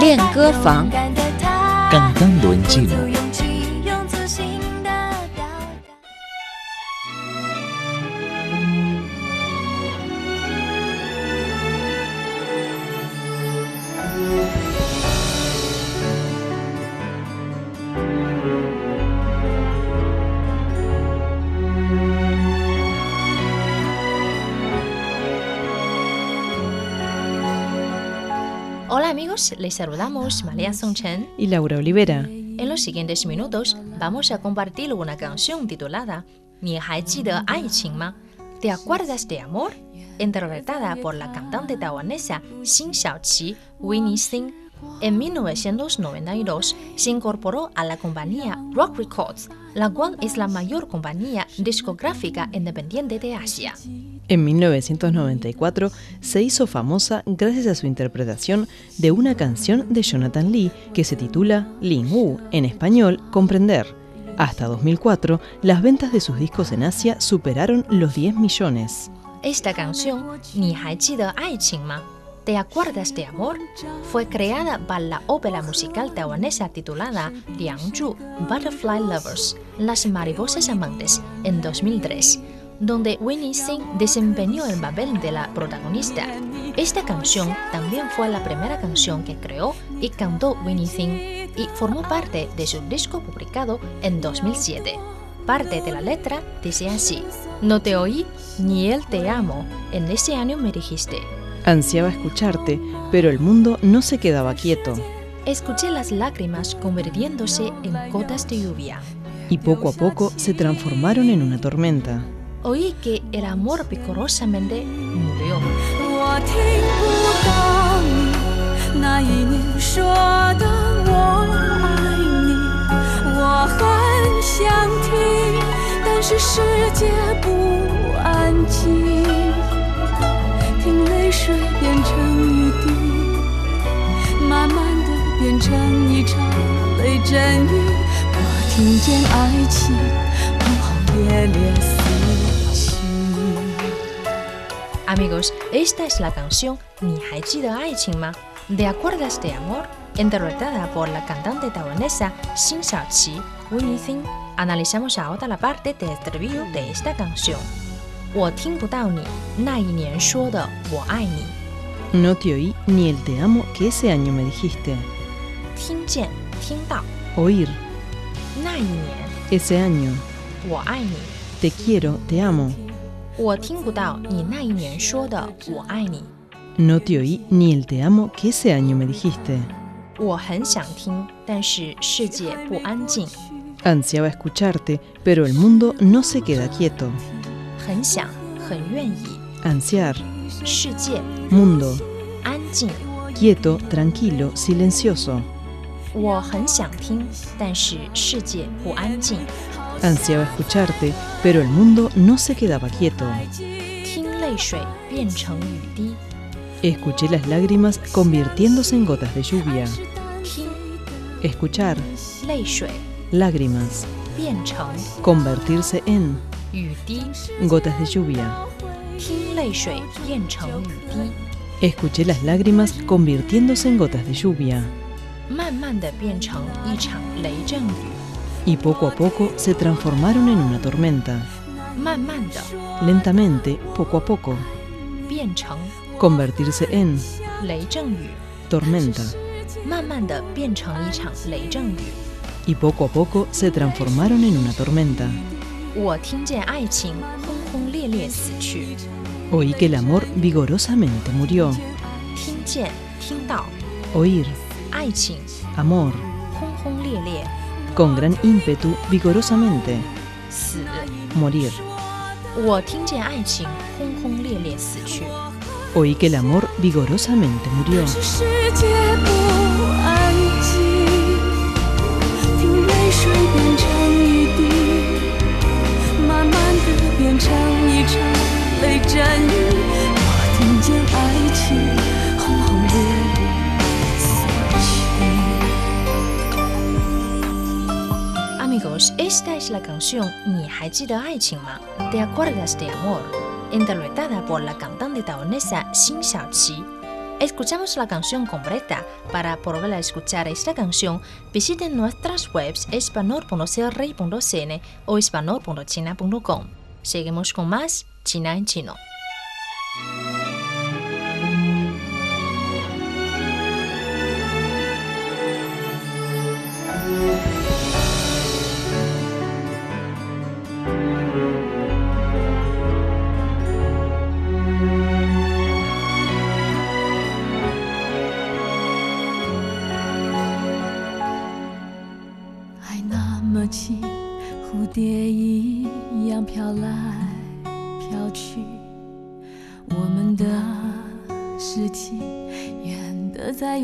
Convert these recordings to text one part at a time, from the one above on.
练歌房，刚刚轮进了。les saludamos María Songchen y Laura Olivera. En los siguientes minutos vamos a compartir una canción titulada Ni Ai Ma, ¿Te acuerdas de amor? interpretada por la cantante taiwanesa Xin Xiaoqi, Winnie Singh. En 1992 se incorporó a la compañía Rock Records, la cual es la mayor compañía discográfica independiente de Asia. En 1994 se hizo famosa gracias a su interpretación de una canción de Jonathan Lee que se titula Ling Wu, en español, Comprender. Hasta 2004, las ventas de sus discos en Asia superaron los 10 millones. Esta canción, Ni ¿Te acuerdas de amor? Fue creada para la ópera musical taiwanesa titulada Liangzhu Butterfly Lovers, Las Mariposas Amantes, en 2003, donde Winnie Sing desempeñó el papel de la protagonista. Esta canción también fue la primera canción que creó y cantó Winnie Sing y formó parte de su disco publicado en 2007. Parte de la letra dice así: No te oí ni él te amo. En ese año me dijiste. Ansiaba escucharte, pero el mundo no se quedaba quieto. Escuché las lágrimas convirtiéndose en gotas de lluvia. y poco a poco se transformaron en una tormenta. Oí que el amor vigorosamente murió. 水变成雨滴，慢慢的变成一场雷阵雨。我听见爱情轰轰烈烈四起。 Amigos, esta es la canción Ni hai de Aiching ma? ¿De acuerdas de amor? Interpretada por la cantante taiwanesa Xin Xiaoqi, Winnie Sing. Analizamos ahora la parte del estribillo de esta canción. 我听不到你那一年说的我爱你， No te oí ni el te amo que ese año me dijiste. 听见听到 Oír, 那一年 ese año. 我爱你， Te quiero, te amo. 我听不到你那一年说的我爱你， No te oí ni el te amo que ese año me dijiste. 我很想听，但是世界不安静， Ansiaba escucharte, pero el mundo no se queda quieto. 很想很愿意， Ansiar, 世界 mundo, 安静。 quieto, tranquilo, silencioso. 我很想听，但是世界不安静。 Ansiaba escucharte, pero el mundo no se quedaba quieto. 听泪水变成雨滴， Escuché las lágrimas convirtiéndose en gotas de lluvia. 听 Escuchar, 泪水 lágrimas, 变成 convertirse en 雨滴， gotas de lluvia. Escuché las lágrimas convirtiéndose en gotas de lluvia. Y poco a poco se transformaron en una tormenta. Lentamente, poco a poco. Convertirse en tormenta. Y poco a poco se transformaron en una tormenta. 我听见爱情轰轰烈烈死去， Oí que el amor vigorosamente murió. 听见听到 Oír, 爱情 amor, 轰轰烈烈 con gran ímpetu, vigorosamente. 死。 Morir. 我听见爱情轰轰烈烈死去， Oí que el amor vigorosamente murió. 是世界不安静，听泪水变 的变成一场雷阵雨。我听见爱情轰轰烈烈死去。 Amigos, esta es la canción ¿你还记得爱情吗? ¿Te acuerdas de amor? interpretada por la cantante taiwanesa Xin Xiaoqi. Escuchamos la canción completa. Para volver a escuchar esta canción, visiten nuestras webs espanol.crey.cn o espanol.china.com. Seguimos con más China en chino.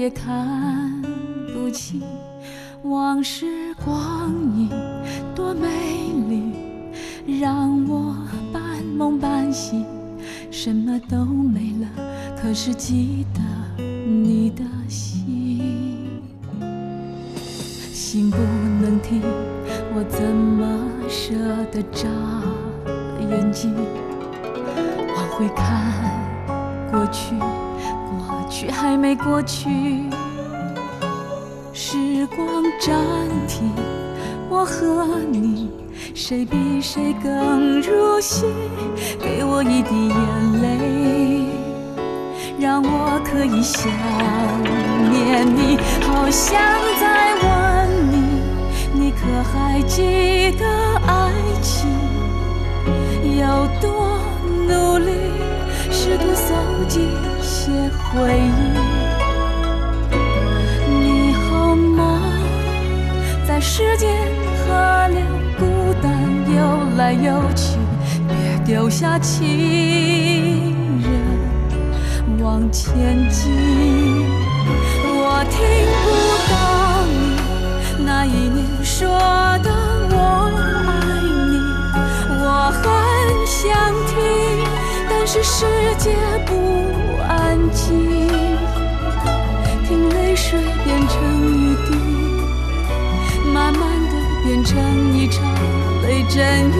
也看不清。往事光影多美丽，让我半梦半醒，什么都没了，可是记得你的心，心不能停。我怎么舍得眨眼睛？往回看过去，却还没过去。时光暂停，我和你，谁比谁更入戏？给我一滴眼泪，让我可以想念你，好像在问你。你可还记得爱情有多努力，试图搜集些回忆？你好吗？在时间河流孤单游来游去，别丢下情人往前进。我听不到你那一年。说的我爱你，我很想听，但是世界不成一场雷阵雨，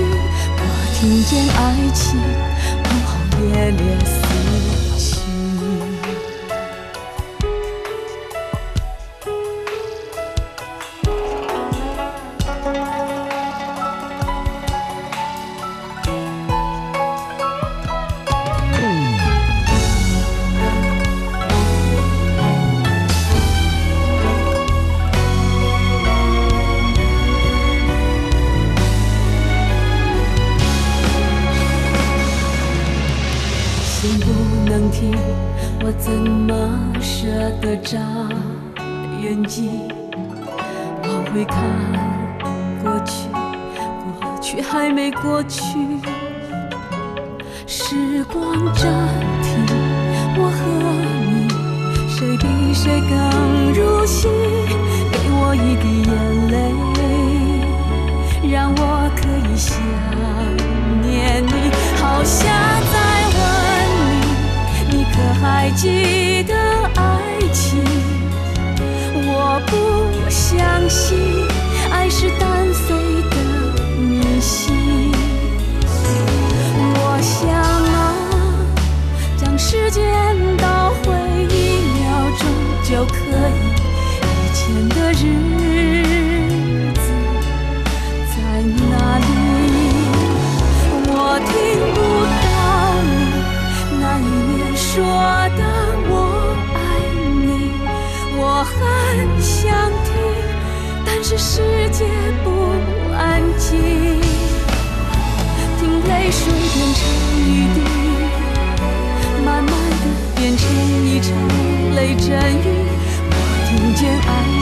我听见爱情轰轰烈烈。远近，我会看过去，过去还没过去，时光暂停，我和你谁比谁更入戏，给我一滴眼泪，让我可以想。世界不安静。听泪水变成雨滴慢慢的变成一场雷阵雨我听见爱。